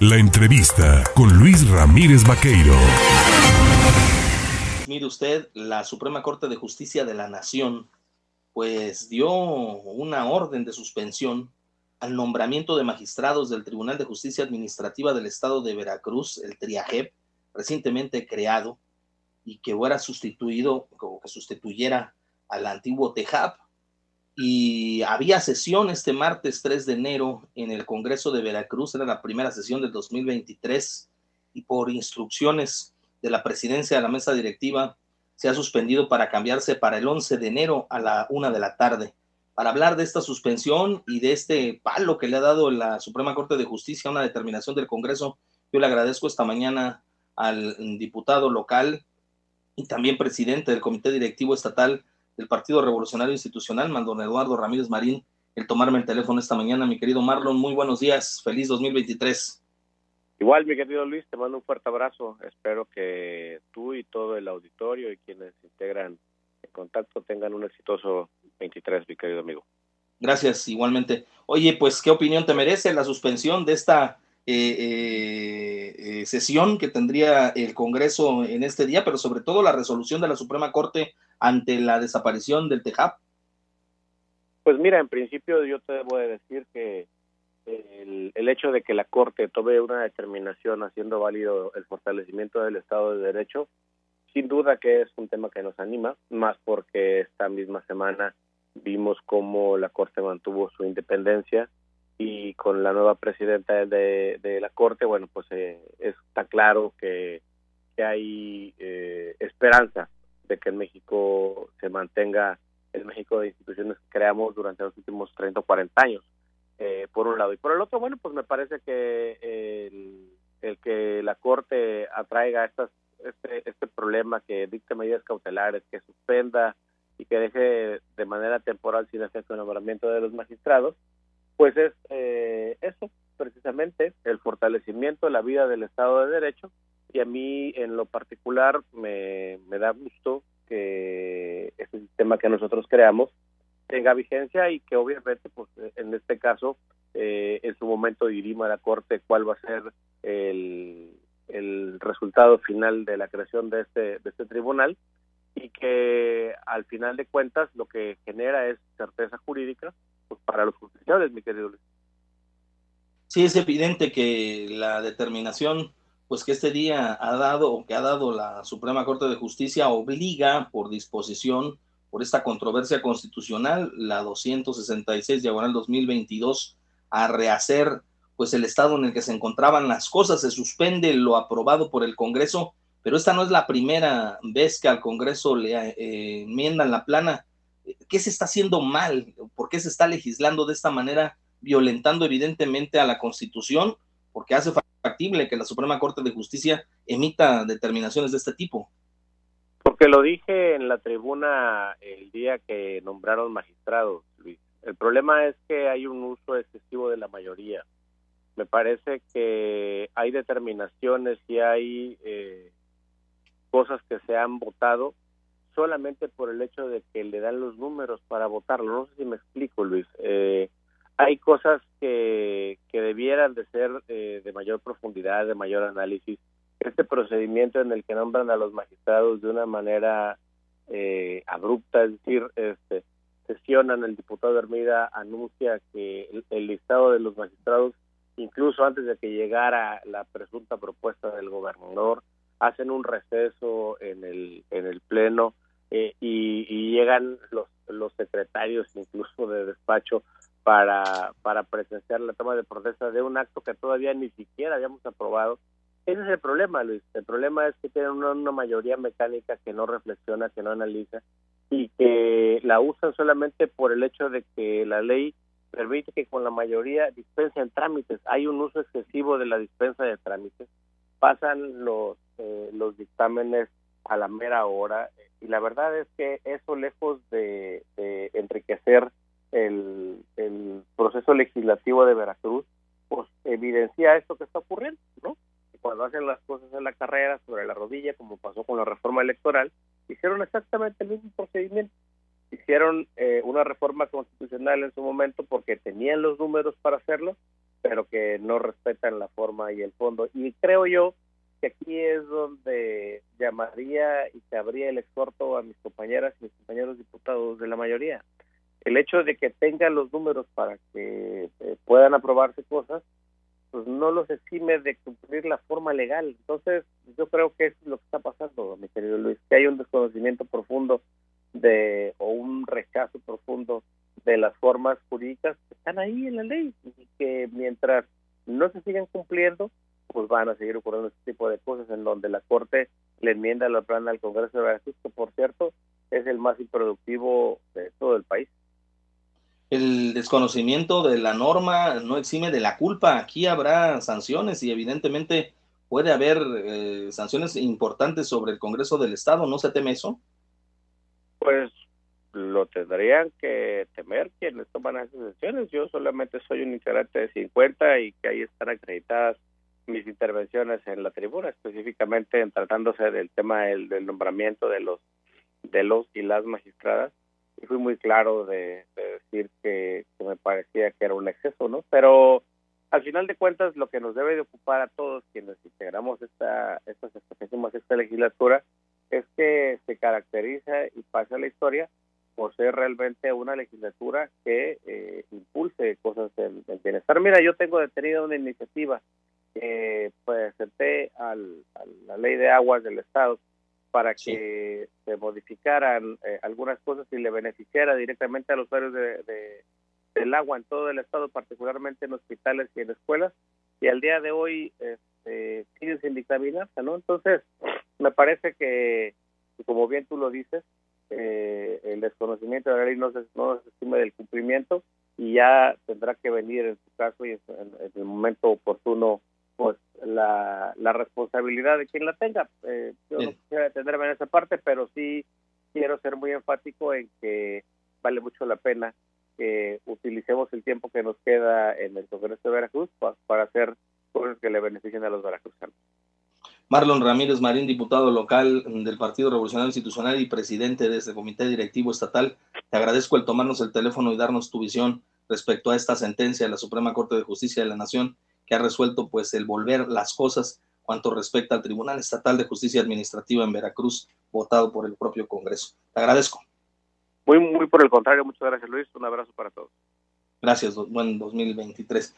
La entrevista con Luis Ramírez Vaqueiro. Mire usted, la Suprema Corte de Justicia de la Nación pues dio una orden de suspensión al nombramiento de magistrados del Tribunal de Justicia Administrativa del Estado de Veracruz, el TRIAJEP, recientemente creado y que fuera sustituido, o que sustituyera al antiguo TEJAP. Y había sesión este martes 3 de enero en el Congreso de Veracruz, era la primera sesión del 2023, y por instrucciones de la presidencia de la mesa directiva, se ha suspendido para cambiarse para el 11 de enero a la una de la tarde para hablar de esta suspensión y de este palo que le ha dado la Suprema Corte de Justicia a una determinación del Congreso. Yo le agradezco esta mañana al diputado local y también presidente del Comité Directivo Estatal del Partido Revolucionario Institucional, Mandón Eduardo Ramírez Marín, el tomarme el teléfono esta mañana. Mi querido Marlon, muy buenos días, feliz 2023. Igual, mi querido Luis, te mando un fuerte abrazo. Espero que tú y todo el auditorio y quienes integran el contacto tengan un exitoso 23, mi querido amigo. Gracias, igualmente. Oye, pues, ¿qué opinión te merece la suspensión de esta eh, eh, eh, sesión que tendría el Congreso en este día, pero sobre todo la resolución de la Suprema Corte ante la desaparición del TEJAP? Pues mira, en principio yo te debo de decir que el, el, hecho de que la Corte tome una determinación haciendo válido el fortalecimiento del Estado de Derecho, sin duda que es un tema que nos anima, más porque esta misma semana vimos cómo la Corte mantuvo su independencia y con la nueva presidenta de, de la Corte, bueno, pues eh, está claro que, que hay eh, esperanza de que en México se mantenga el México de instituciones que creamos durante los últimos 30 o 40 años, eh, por un lado. Y por el otro, bueno, pues me parece que el, que la Corte atraiga estas, este, este problema, que dicte medidas cautelares, que suspenda y que deje de manera temporal sin efecto el nombramiento de los magistrados, pues es eh, eso, precisamente, el fortalecimiento de la vida del Estado de Derecho. Y a mí en lo particular me, me da gusto que este sistema que nosotros creamos tenga vigencia y que obviamente pues en este caso eh, en su momento dirima la Corte cuál va a ser el, el resultado final de la creación de este, de este tribunal y que al final de cuentas lo que genera es certeza jurídica mi querido. Sí, es evidente que la determinación pues que este día ha dado o que ha dado la Suprema Corte de Justicia obliga por disposición por esta controversia constitucional, la 266 diagonal 2022, a rehacer pues el estado en el que se encontraban las cosas, se suspende lo aprobado por el Congreso pero esta no es la primera vez que al Congreso le eh, enmiendan la plana. ¿Qué se está haciendo mal? ¿Por qué se está legislando de esta manera, violentando evidentemente a la Constitución? Porque hace factible que la Suprema Corte de Justicia emita determinaciones de este tipo. Porque lo dije en la tribuna el día que nombraron magistrados, Luis. El problema es que hay un uso excesivo de la mayoría. Me parece que hay determinaciones y hay eh, cosas que se han votado solamente por el hecho de que le dan los números para votarlo. No sé si me explico, Luis. Eh, hay cosas que, que debieran de ser eh, de mayor profundidad, de mayor análisis. Este procedimiento en el que nombran a los magistrados de una manera eh, abrupta, es decir, este, sesionan, el diputado Hermida anuncia que el, el listado de los magistrados, incluso antes de que llegara la presunta propuesta del gobernador, hacen un receso en el, en el pleno eh, y, y, llegan los, los secretarios incluso de despacho para, para presenciar la toma de protesta de un acto que todavía ni siquiera habíamos aprobado. Ese es el problema, Luis. El problema es que tienen una, una mayoría mecánica que no reflexiona, que no analiza y que la usan solamente por el hecho de que la ley permite que con la mayoría dispensen trámites. Hay un uso excesivo de la dispensa de trámites. Pasan los eh, los dictámenes a la mera hora y la verdad es que eso lejos de, de enriquecer el, el, proceso legislativo de Veracruz, pues evidencia esto que está ocurriendo, ¿no? Cuando hacen las cosas en la carrera, sobre la rodilla, como pasó con la reforma electoral, hicieron exactamente el mismo procedimiento. Hicieron eh, una reforma constitucional en su momento porque tenían los números para hacerlo, pero que no respetan la forma y el fondo. Y creo yo que aquí es donde llamaría y se abría el exhorto a mis compañeras y mis compañeros diputados de la mayoría. El hecho de que tengan los números para que eh, puedan aprobarse cosas, pues no los exime de cumplir la forma legal. Entonces, yo creo que es lo que está pasando, mi querido Luis, que hay un desconocimiento profundo de o un rechazo profundo de las formas jurídicas que están ahí en la ley y que mientras no se sigan cumpliendo, pues van a seguir ocurriendo este tipo de cosas en donde la Corte le enmienda la plana al Congreso de Veracruz, que por cierto es el más improductivo de todo el país. El desconocimiento de la norma no exime de la culpa. Aquí habrá sanciones y evidentemente puede haber eh, sanciones importantes sobre el Congreso del Estado. ¿No se teme eso? Pues lo tendrían que temer quienes toman esas decisiones. Yo solamente soy un integrante de 50 y que ahí están acreditadas mis intervenciones en la tribuna, específicamente en tratándose del tema del, nombramiento de los de los y las magistradas. Y fui muy claro de, decir que, me parecía que era un exceso, ¿no? Pero al final de cuentas, lo que nos debe de ocupar a todos quienes integramos esta, esta, esta legislatura es que se caracteriza y pasa la historia por ser realmente una legislatura que eh, impulse cosas del, bienestar. Mira, yo tengo detenida una iniciativa que presenté al, a la ley de aguas del Estado para que se modificaran eh, algunas cosas y le beneficiara directamente a los usuarios de, del agua en todo el Estado, particularmente en hospitales y en escuelas, y al día de hoy este, siguen sin dictaminarse, ¿no? Entonces, me parece que, como bien tú lo dices, eh, el desconocimiento de la ley no se, no se estima del cumplimiento y ya tendrá que venir en su caso y en, el momento oportuno pues la, la, responsabilidad de quien la tenga. Eh, yo no quisiera detenerme en esa parte, pero sí quiero ser muy enfático en que vale mucho la pena que utilicemos el tiempo que nos queda en el Congreso de Veracruz para, para hacer cosas que le beneficien a los veracruzanos. Marlon Ramírez Marín, diputado local del Partido Revolucionario Institucional y presidente de este comité directivo estatal, te agradezco el tomarnos el teléfono y darnos tu visión respecto a esta sentencia de la Suprema Corte de Justicia de la Nación que ha resuelto pues el volver las cosas cuanto respecta al Tribunal Estatal de Justicia Administrativa en Veracruz, votado por el propio Congreso. Te agradezco. Muy, muy por el contrario, muchas gracias Luis, un abrazo para todos. Gracias, buen 2023.